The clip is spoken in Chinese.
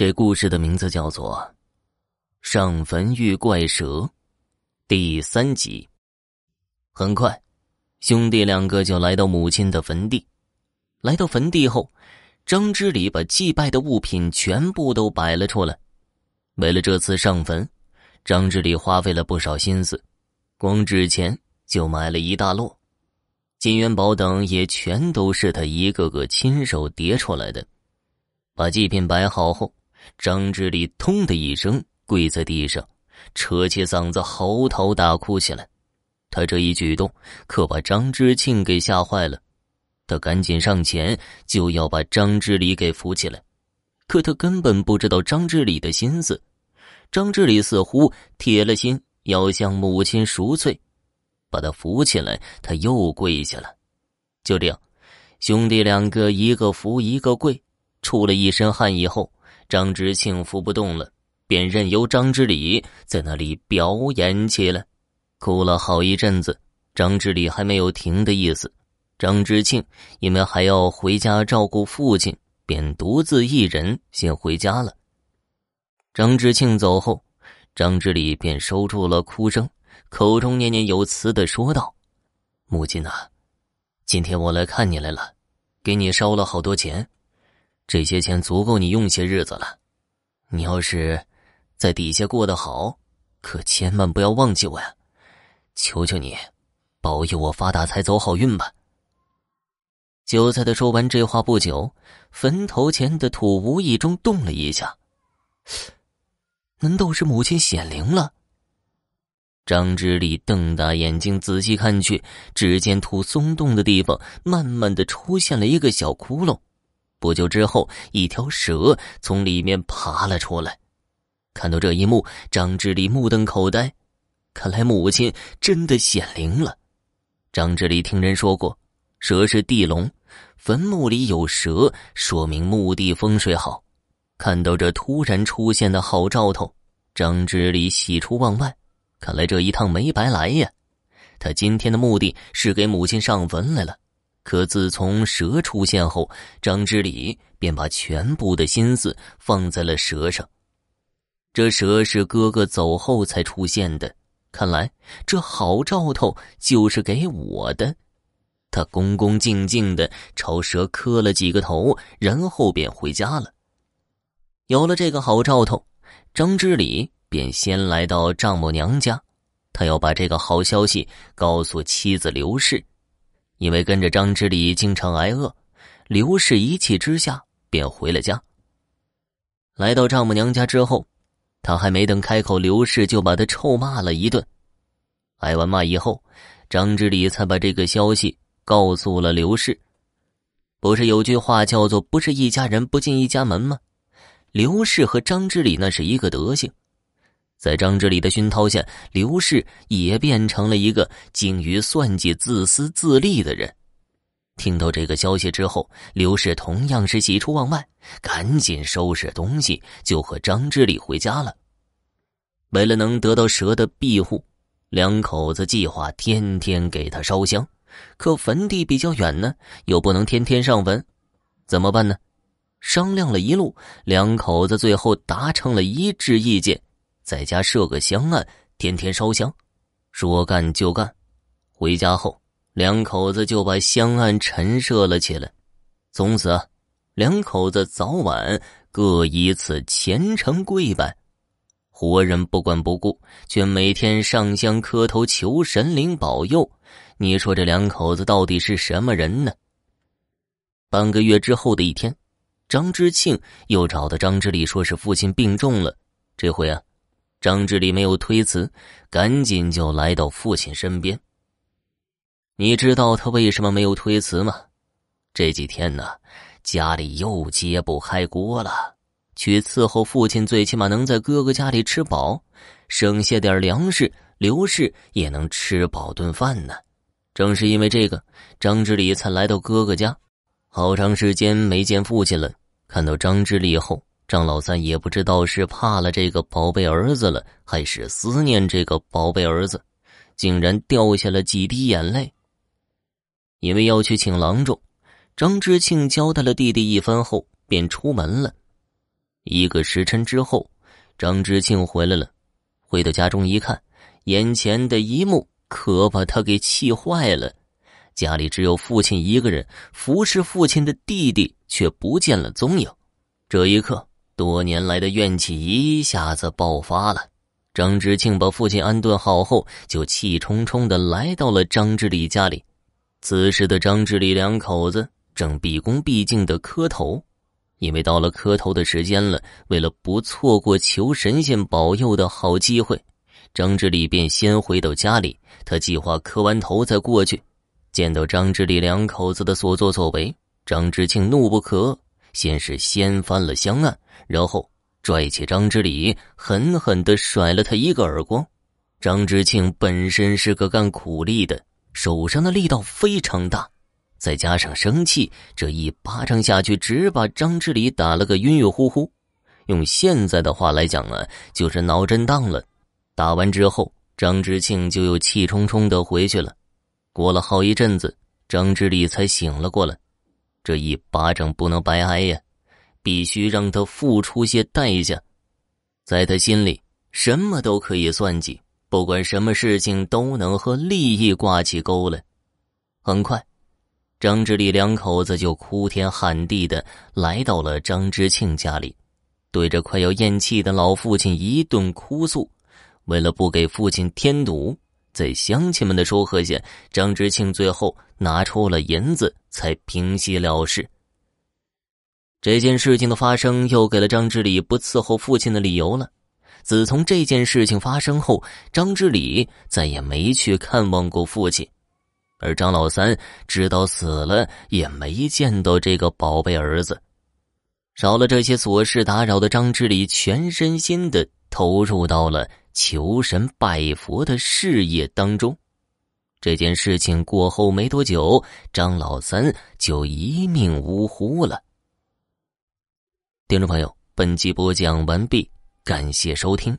这故事的名字叫做《上坟遇怪蛇》第三集。很快，兄弟两个就来到母亲的坟地。来到坟地后，张之礼把祭拜的物品全部都摆了出来。为了这次上坟，张之礼花费了不少心思，光纸钱就买了一大摞，金元宝等也全都是他一个个亲手叠出来的。把祭品摆好后。张之礼“通”的一声跪在地上，扯起嗓子嚎啕大哭起来。他这一举动可把张之庆给吓坏了，他赶紧上前就要把张之礼给扶起来，可他根本不知道张之礼的心思。张之礼似乎铁了心要向母亲赎罪，把他扶起来，他又跪下了。就这样，兄弟两个一个扶一个跪，出了一身汗以后。张之庆扶不动了，便任由张之礼在那里表演起来，哭了好一阵子。张之礼还没有停的意思，张之庆因为还要回家照顾父亲，便独自一人先回家了。张之庆走后，张之礼便收住了哭声，口中念念有词的说道：“母亲呐，今天我来看你来了，给你烧了好多钱。”这些钱足够你用些日子了，你要是在底下过得好，可千万不要忘记我呀！求求你，保佑我发大财、走好运吧！就在他说完这话不久，坟头前的土无意中动了一下，难道是母亲显灵了？张之礼瞪大眼睛仔细看去，只见土松动的地方慢慢的出现了一个小窟窿。不久之后，一条蛇从里面爬了出来。看到这一幕，张志礼目瞪口呆。看来母亲真的显灵了。张志礼听人说过，蛇是地龙，坟墓里有蛇，说明墓地风水好。看到这突然出现的好兆头，张志礼喜出望外。看来这一趟没白来呀！他今天的目的是给母亲上坟来了。可自从蛇出现后，张之礼便把全部的心思放在了蛇上。这蛇是哥哥走后才出现的，看来这好兆头就是给我的。他恭恭敬敬的朝蛇磕了几个头，然后便回家了。有了这个好兆头，张之礼便先来到丈母娘家，他要把这个好消息告诉妻子刘氏。因为跟着张之礼经常挨饿，刘氏一气之下便回了家。来到丈母娘家之后，他还没等开口，刘氏就把他臭骂了一顿。挨完骂以后，张之礼才把这个消息告诉了刘氏。不是有句话叫做“不是一家人不进一家门”吗？刘氏和张之礼那是一个德行。在张之礼的熏陶下，刘氏也变成了一个精于算计、自私自利的人。听到这个消息之后，刘氏同样是喜出望外，赶紧收拾东西就和张之礼回家了。为了能得到蛇的庇护，两口子计划天天给他烧香。可坟地比较远呢，又不能天天上坟，怎么办呢？商量了一路，两口子最后达成了一致意见。在家设个香案，天天烧香，说干就干。回家后，两口子就把香案陈设了起来。从此，两口子早晚各一次虔诚跪拜，活人不管不顾，却每天上香磕头求神灵保佑。你说这两口子到底是什么人呢？半个月之后的一天，张之庆又找到张之礼，说是父亲病重了。这回啊。张志礼没有推辞，赶紧就来到父亲身边。你知道他为什么没有推辞吗？这几天呢，家里又揭不开锅了，去伺候父亲，最起码能在哥哥家里吃饱，省下点粮食，刘氏也能吃饱顿饭呢。正是因为这个，张志礼才来到哥哥家。好长时间没见父亲了，看到张志礼后。张老三也不知道是怕了这个宝贝儿子了，还是思念这个宝贝儿子，竟然掉下了几滴眼泪。因为要去请郎中，张之庆交代了弟弟一番后，便出门了。一个时辰之后，张之庆回来了。回到家中一看，眼前的一幕可把他给气坏了。家里只有父亲一个人，服侍父亲的弟弟却不见了踪影。这一刻，多年来的怨气一下子爆发了。张之庆把父亲安顿好后，就气冲冲的来到了张志礼家里。此时的张志礼两口子正毕恭毕敬的磕头，因为到了磕头的时间了。为了不错过求神仙保佑的好机会，张志礼便先回到家里。他计划磕完头再过去。见到张志礼两口子的所作所为，张之庆怒不可，先是掀翻了香案，然后拽起张之礼，狠狠的甩了他一个耳光。张之庆本身是个干苦力的，手上的力道非常大，再加上生气，这一巴掌下去，只把张之礼打了个晕晕乎乎。用现在的话来讲啊，就是脑震荡了。打完之后，张之庆就又气冲冲的回去了。过了好一阵子，张之礼才醒了过来。这一巴掌不能白挨呀，必须让他付出些代价。在他心里，什么都可以算计，不管什么事情都能和利益挂起钩来。很快，张志礼两口子就哭天喊地的来到了张之庆家里，对着快要咽气的老父亲一顿哭诉。为了不给父亲添堵。在乡亲们的说和下，张之庆最后拿出了银子，才平息了事。这件事情的发生，又给了张之礼不伺候父亲的理由了。自从这件事情发生后，张之礼再也没去看望过父亲，而张老三直到死了也没见到这个宝贝儿子。少了这些琐事打扰的张之礼，全身心的投入到了。求神拜佛的事业当中，这件事情过后没多久，张老三就一命呜呼了。听众朋友，本集播讲完毕，感谢收听。